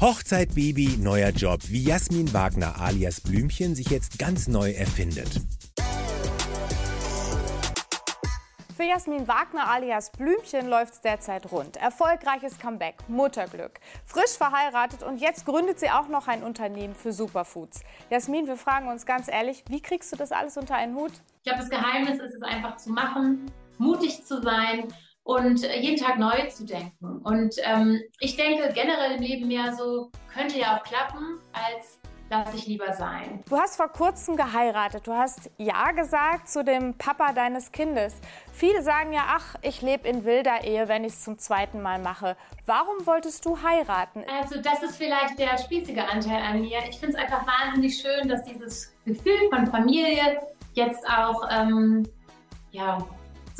Hochzeit, Baby, neuer Job. Wie Jasmin Wagner alias Blümchen sich jetzt ganz neu erfindet. Für Jasmin Wagner alias Blümchen läuft es derzeit rund. Erfolgreiches Comeback, Mutterglück. Frisch verheiratet und jetzt gründet sie auch noch ein Unternehmen für Superfoods. Jasmin, wir fragen uns ganz ehrlich, wie kriegst du das alles unter einen Hut? Ich glaube, das Geheimnis ist es einfach zu machen, mutig zu sein und jeden Tag neu zu denken. Und ähm, ich denke generell im Leben ja so, könnte ja auch klappen, als lass ich lieber sein. Du hast vor kurzem geheiratet. Du hast Ja gesagt zu dem Papa deines Kindes. Viele sagen ja, ach, ich lebe in wilder Ehe, wenn ich es zum zweiten Mal mache. Warum wolltest du heiraten? Also das ist vielleicht der spießige Anteil an mir. Ich finde es einfach wahnsinnig schön, dass dieses Gefühl von Familie jetzt auch ähm, ja,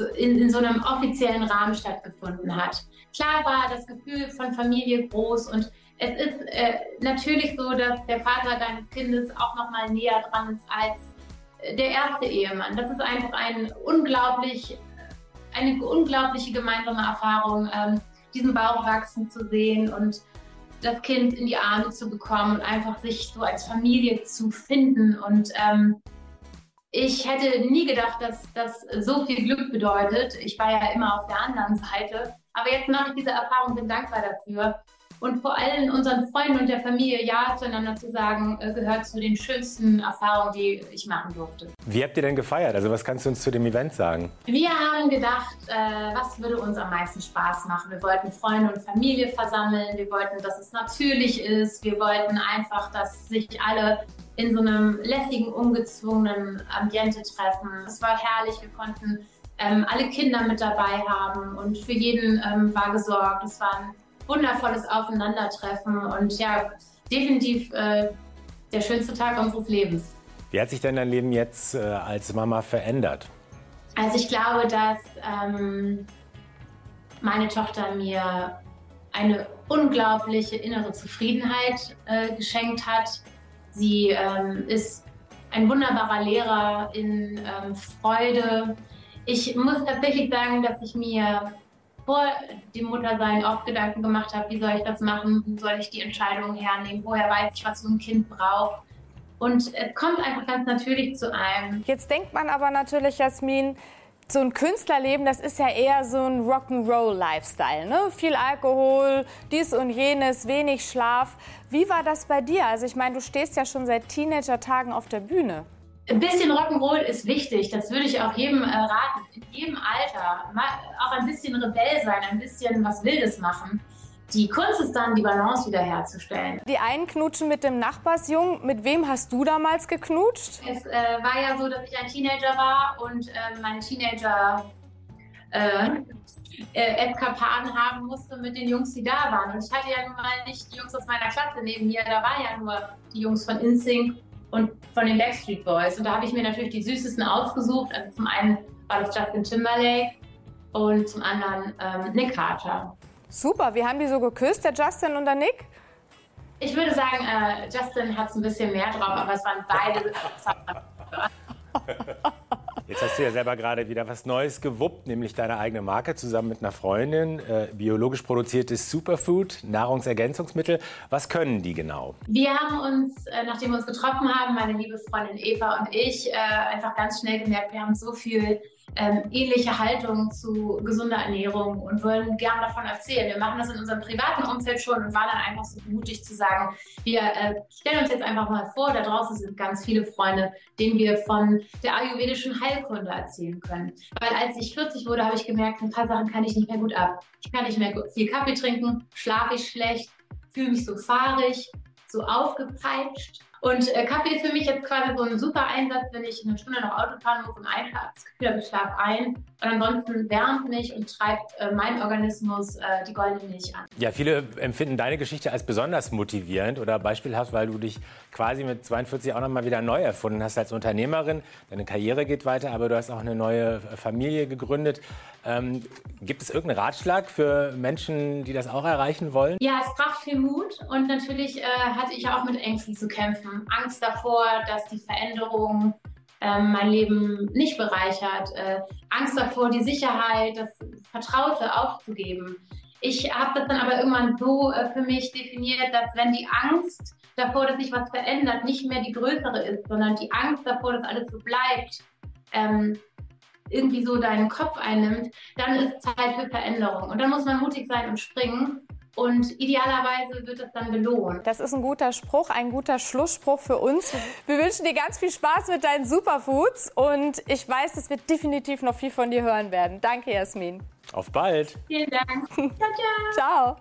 in, in so einem offiziellen Rahmen stattgefunden hat. Klar war das Gefühl von Familie groß und es ist äh, natürlich so, dass der Vater deines Kindes auch noch mal näher dran ist als äh, der erste Ehemann. Das ist einfach ein unglaublich, eine unglaubliche gemeinsame Erfahrung, ähm, diesen Bauch wachsen zu sehen und das Kind in die Arme zu bekommen und einfach sich so als Familie zu finden. Und ähm, ich hätte nie gedacht, dass das so viel Glück bedeutet. Ich war ja immer auf der anderen Seite. Aber jetzt mache ich diese Erfahrung, bin dankbar dafür und vor allem unseren Freunden und der Familie Ja zueinander zu sagen, äh, gehört zu den schönsten Erfahrungen, die ich machen durfte. Wie habt ihr denn gefeiert? Also was kannst du uns zu dem Event sagen? Wir haben gedacht, äh, was würde uns am meisten Spaß machen? Wir wollten Freunde und Familie versammeln, wir wollten, dass es natürlich ist, wir wollten einfach, dass sich alle in so einem lässigen, ungezwungenen Ambiente treffen. Es war herrlich, wir konnten ähm, alle Kinder mit dabei haben und für jeden ähm, war gesorgt. Es war ein wundervolles Aufeinandertreffen und ja, definitiv äh, der schönste Tag unseres Lebens. Wie hat sich denn dein Leben jetzt äh, als Mama verändert? Also ich glaube, dass ähm, meine Tochter mir eine unglaubliche innere Zufriedenheit äh, geschenkt hat. Sie ähm, ist ein wunderbarer Lehrer in ähm, Freude. Ich muss tatsächlich sagen, dass ich mir vor dem Muttersein oft Gedanken gemacht habe, wie soll ich das machen, wo soll ich die Entscheidungen hernehmen, woher weiß ich, was so ein Kind braucht. Und es kommt einfach ganz natürlich zu einem. Jetzt denkt man aber natürlich, Jasmin, so ein Künstlerleben, das ist ja eher so ein Rock'n'Roll-Lifestyle. Ne? Viel Alkohol, dies und jenes, wenig Schlaf. Wie war das bei dir? Also ich meine, du stehst ja schon seit Teenager-Tagen auf der Bühne. Ein bisschen Rock'n'Roll ist wichtig, das würde ich auch jedem äh, raten, in jedem Alter. Mal auch ein bisschen Rebell sein, ein bisschen was Wildes machen. Die Kunst ist dann, die Balance wiederherzustellen. Die einen knutschen mit dem Nachbarsjungen. Mit wem hast du damals geknutscht? Es äh, war ja so, dass ich ein Teenager war und äh, meine Teenager äh, äh, Eskapaden haben musste mit den Jungs, die da waren. Und ich hatte ja nun mal nicht die Jungs aus meiner Klasse neben mir, da waren ja nur die Jungs von InSync und von den Backstreet Boys. Und da habe ich mir natürlich die süßesten ausgesucht. Also zum einen war das Justin Timberlake und zum anderen ähm, Nick Carter. Super, wie haben die so geküsst, der Justin und der Nick? Ich würde sagen, äh, Justin hat es ein bisschen mehr drauf, aber es waren beide. Jetzt hast du ja selber gerade wieder was Neues gewuppt, nämlich deine eigene Marke zusammen mit einer Freundin. Äh, biologisch produziertes Superfood, Nahrungsergänzungsmittel. Was können die genau? Wir haben uns, äh, nachdem wir uns getroffen haben, meine liebe Freundin Eva und ich, äh, einfach ganz schnell gemerkt, wir haben so viel ähm, ähnliche Haltung zu gesunder Ernährung und wollen gern davon erzählen. Wir machen das in unserem privaten Umfeld schon und waren dann einfach so mutig zu sagen, wir äh, stellen uns jetzt einfach mal vor, da draußen sind ganz viele Freunde, denen wir von der ayurvedischen Heilkunde erzählen können. Weil als ich 40 wurde, habe ich gemerkt, ein paar Sachen kann ich nicht mehr gut ab. Ich kann nicht mehr viel Kaffee trinken, schlafe ich schlecht, fühle mich so fahrig, so aufgepeitscht. Und äh, Kaffee ist für mich jetzt quasi so ein super Einsatz, wenn ich eine Stunde noch Auto fahren muss und einschlafe, das Gefühl habe, ich schlafe ein. Und ansonsten wärmt mich und treibt äh, mein Organismus äh, die goldene Milch an. Ja, viele empfinden deine Geschichte als besonders motivierend oder beispielhaft, weil du dich quasi mit 42 auch noch mal wieder neu erfunden hast als Unternehmerin. Deine Karriere geht weiter, aber du hast auch eine neue Familie gegründet. Ähm, gibt es irgendeinen Ratschlag für Menschen, die das auch erreichen wollen? Ja, es braucht viel Mut und natürlich äh, hatte ich auch mit Ängsten zu kämpfen. Angst davor, dass die Veränderung äh, mein Leben nicht bereichert. Äh, Angst davor, die Sicherheit, das Vertraute aufzugeben. Ich habe das dann aber irgendwann so äh, für mich definiert, dass wenn die Angst davor, dass sich was verändert, nicht mehr die größere ist, sondern die Angst davor, dass alles so bleibt, ähm, irgendwie so deinen Kopf einnimmt, dann ist Zeit für Veränderung. Und dann muss man mutig sein und springen. Und idealerweise wird es dann belohnt. Das ist ein guter Spruch, ein guter Schlussspruch für uns. Wir wünschen dir ganz viel Spaß mit deinen Superfoods und ich weiß, dass wir definitiv noch viel von dir hören werden. Danke, Jasmin. Auf bald. Vielen Dank. ciao, ciao. Ciao.